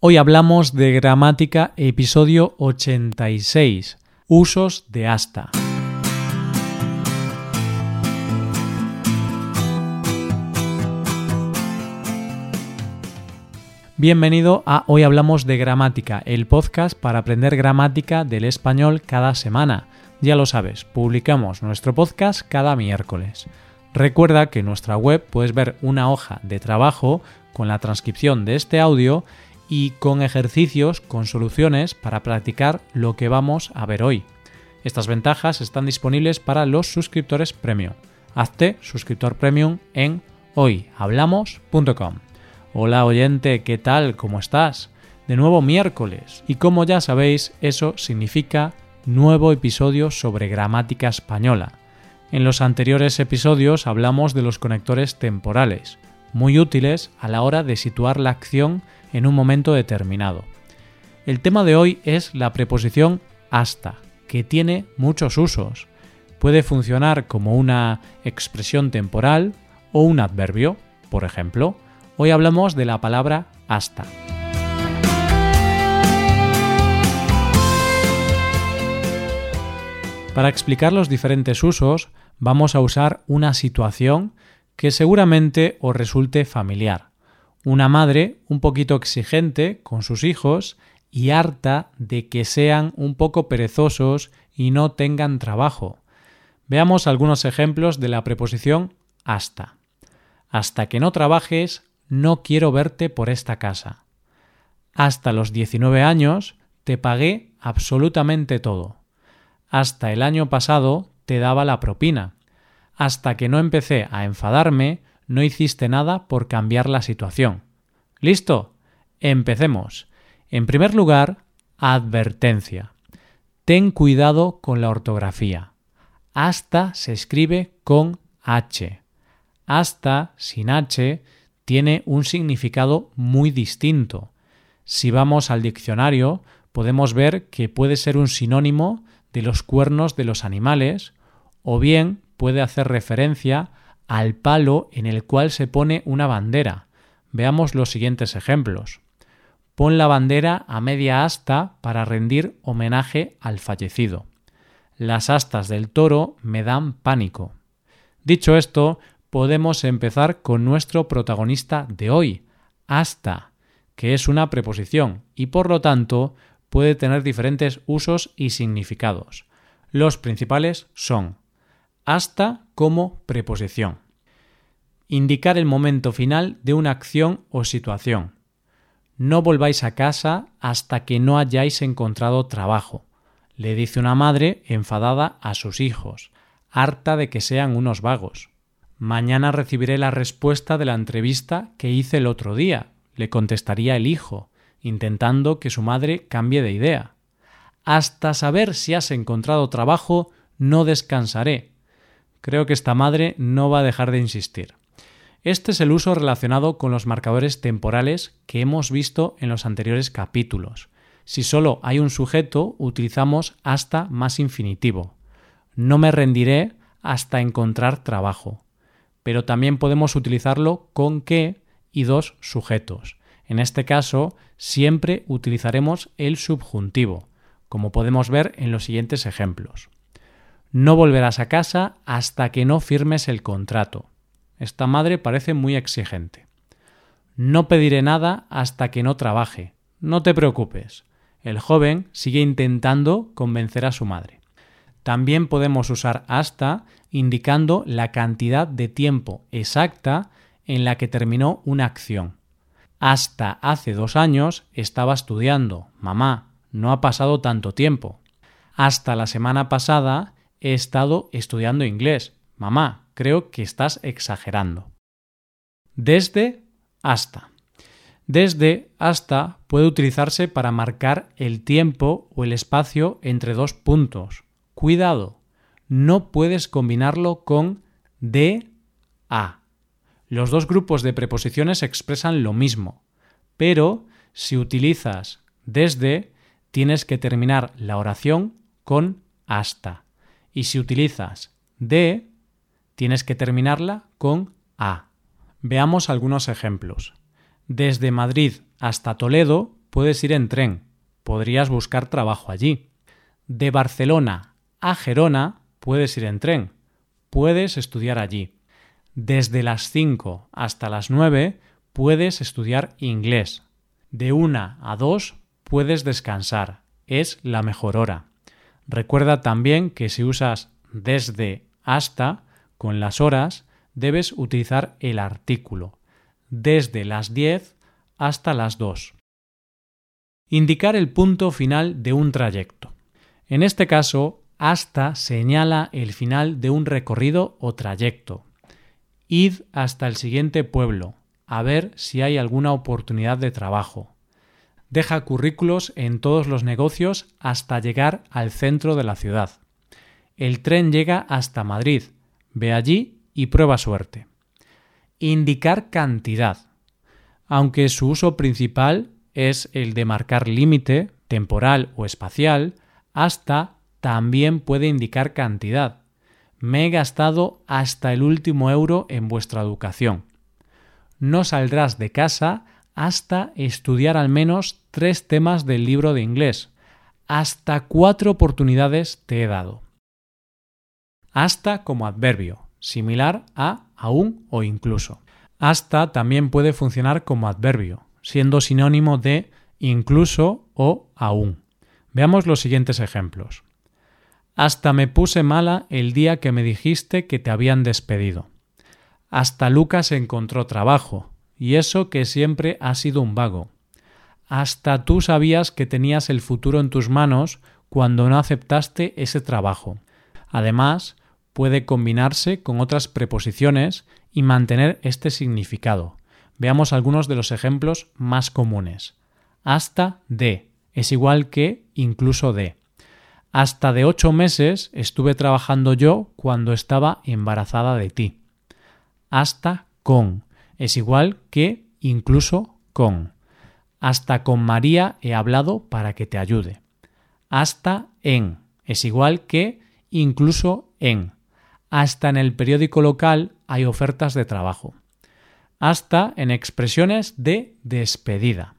Hoy hablamos de gramática, episodio 86, usos de hasta. Bienvenido a Hoy Hablamos de Gramática, el podcast para aprender gramática del español cada semana. Ya lo sabes, publicamos nuestro podcast cada miércoles. Recuerda que en nuestra web puedes ver una hoja de trabajo con la transcripción de este audio y con ejercicios, con soluciones para practicar lo que vamos a ver hoy. Estas ventajas están disponibles para los suscriptores premium. Hazte suscriptor premium en hoyhablamos.com. Hola oyente, ¿qué tal? ¿Cómo estás? De nuevo miércoles. Y como ya sabéis, eso significa nuevo episodio sobre gramática española. En los anteriores episodios hablamos de los conectores temporales, muy útiles a la hora de situar la acción en un momento determinado. El tema de hoy es la preposición hasta, que tiene muchos usos. Puede funcionar como una expresión temporal o un adverbio. Por ejemplo, hoy hablamos de la palabra hasta. Para explicar los diferentes usos, vamos a usar una situación que seguramente os resulte familiar. Una madre un poquito exigente con sus hijos y harta de que sean un poco perezosos y no tengan trabajo. Veamos algunos ejemplos de la preposición hasta. Hasta que no trabajes, no quiero verte por esta casa. Hasta los 19 años te pagué absolutamente todo. Hasta el año pasado te daba la propina hasta que no empecé a enfadarme, no hiciste nada por cambiar la situación. ¿Listo? Empecemos. En primer lugar, advertencia. Ten cuidado con la ortografía. Hasta se escribe con H. Hasta sin H tiene un significado muy distinto. Si vamos al diccionario, podemos ver que puede ser un sinónimo de los cuernos de los animales o bien puede hacer referencia al palo en el cual se pone una bandera. Veamos los siguientes ejemplos. Pon la bandera a media asta para rendir homenaje al fallecido. Las astas del toro me dan pánico. Dicho esto, podemos empezar con nuestro protagonista de hoy, asta, que es una preposición y por lo tanto puede tener diferentes usos y significados. Los principales son hasta como preposición. Indicar el momento final de una acción o situación. No volváis a casa hasta que no hayáis encontrado trabajo, le dice una madre enfadada a sus hijos, harta de que sean unos vagos. Mañana recibiré la respuesta de la entrevista que hice el otro día, le contestaría el hijo, intentando que su madre cambie de idea. Hasta saber si has encontrado trabajo, no descansaré, Creo que esta madre no va a dejar de insistir. Este es el uso relacionado con los marcadores temporales que hemos visto en los anteriores capítulos. Si solo hay un sujeto, utilizamos hasta más infinitivo. No me rendiré hasta encontrar trabajo. Pero también podemos utilizarlo con que y dos sujetos. En este caso, siempre utilizaremos el subjuntivo, como podemos ver en los siguientes ejemplos. No volverás a casa hasta que no firmes el contrato. Esta madre parece muy exigente. No pediré nada hasta que no trabaje. No te preocupes. El joven sigue intentando convencer a su madre. También podemos usar hasta indicando la cantidad de tiempo exacta en la que terminó una acción. Hasta hace dos años estaba estudiando. Mamá, no ha pasado tanto tiempo. Hasta la semana pasada he estado estudiando inglés. Mamá, creo que estás exagerando. Desde hasta. Desde hasta puede utilizarse para marcar el tiempo o el espacio entre dos puntos. Cuidado, no puedes combinarlo con de a. Los dos grupos de preposiciones expresan lo mismo, pero si utilizas desde, tienes que terminar la oración con hasta. Y si utilizas de, tienes que terminarla con a. Veamos algunos ejemplos. Desde Madrid hasta Toledo puedes ir en tren, podrías buscar trabajo allí. De Barcelona a Gerona puedes ir en tren, puedes estudiar allí. Desde las 5 hasta las 9 puedes estudiar inglés. De 1 a 2 puedes descansar, es la mejor hora. Recuerda también que si usas desde hasta con las horas, debes utilizar el artículo. Desde las 10 hasta las 2. Indicar el punto final de un trayecto. En este caso, hasta señala el final de un recorrido o trayecto. Id hasta el siguiente pueblo, a ver si hay alguna oportunidad de trabajo. Deja currículos en todos los negocios hasta llegar al centro de la ciudad. El tren llega hasta Madrid. Ve allí y prueba suerte. Indicar cantidad. Aunque su uso principal es el de marcar límite, temporal o espacial, hasta también puede indicar cantidad. Me he gastado hasta el último euro en vuestra educación. No saldrás de casa hasta estudiar al menos tres temas del libro de inglés. Hasta cuatro oportunidades te he dado. Hasta como adverbio, similar a aún o incluso. Hasta también puede funcionar como adverbio, siendo sinónimo de incluso o aún. Veamos los siguientes ejemplos. Hasta me puse mala el día que me dijiste que te habían despedido. Hasta Lucas encontró trabajo, y eso que siempre ha sido un vago. Hasta tú sabías que tenías el futuro en tus manos cuando no aceptaste ese trabajo. Además, puede combinarse con otras preposiciones y mantener este significado. Veamos algunos de los ejemplos más comunes. Hasta de es igual que incluso de. Hasta de ocho meses estuve trabajando yo cuando estaba embarazada de ti. Hasta con es igual que incluso con. Hasta con María he hablado para que te ayude. Hasta en es igual que incluso en. Hasta en el periódico local hay ofertas de trabajo. Hasta en expresiones de despedida.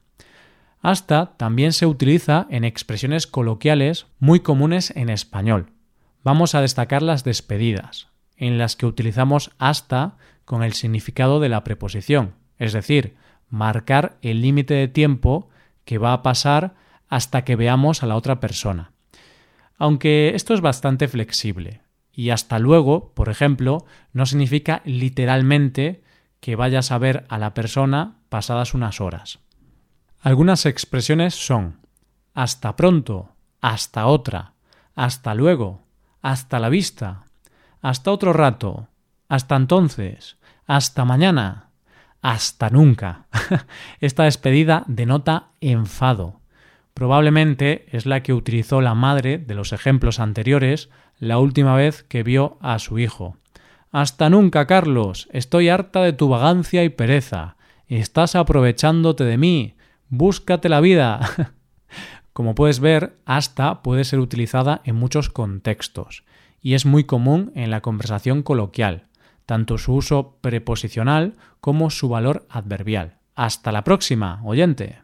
Hasta también se utiliza en expresiones coloquiales muy comunes en español. Vamos a destacar las despedidas, en las que utilizamos hasta con el significado de la preposición, es decir, marcar el límite de tiempo que va a pasar hasta que veamos a la otra persona. Aunque esto es bastante flexible, y hasta luego, por ejemplo, no significa literalmente que vayas a ver a la persona pasadas unas horas. Algunas expresiones son hasta pronto, hasta otra, hasta luego, hasta la vista, hasta otro rato, hasta entonces, hasta mañana. Hasta nunca. Esta despedida denota enfado. Probablemente es la que utilizó la madre de los ejemplos anteriores la última vez que vio a su hijo. Hasta nunca, Carlos. Estoy harta de tu vagancia y pereza. Estás aprovechándote de mí. Búscate la vida. Como puedes ver, hasta puede ser utilizada en muchos contextos y es muy común en la conversación coloquial tanto su uso preposicional como su valor adverbial. Hasta la próxima, oyente.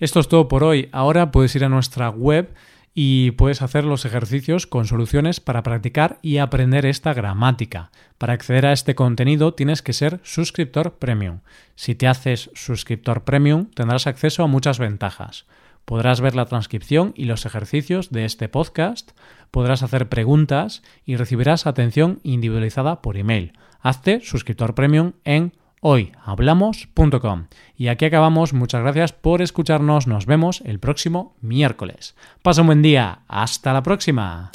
Esto es todo por hoy. Ahora puedes ir a nuestra web y puedes hacer los ejercicios con soluciones para practicar y aprender esta gramática. Para acceder a este contenido tienes que ser suscriptor premium. Si te haces suscriptor premium tendrás acceso a muchas ventajas. Podrás ver la transcripción y los ejercicios de este podcast, podrás hacer preguntas y recibirás atención individualizada por email hazte suscriptor premium en hoyhablamos.com. Y aquí acabamos. Muchas gracias por escucharnos. Nos vemos el próximo miércoles. Pasa un buen día. Hasta la próxima.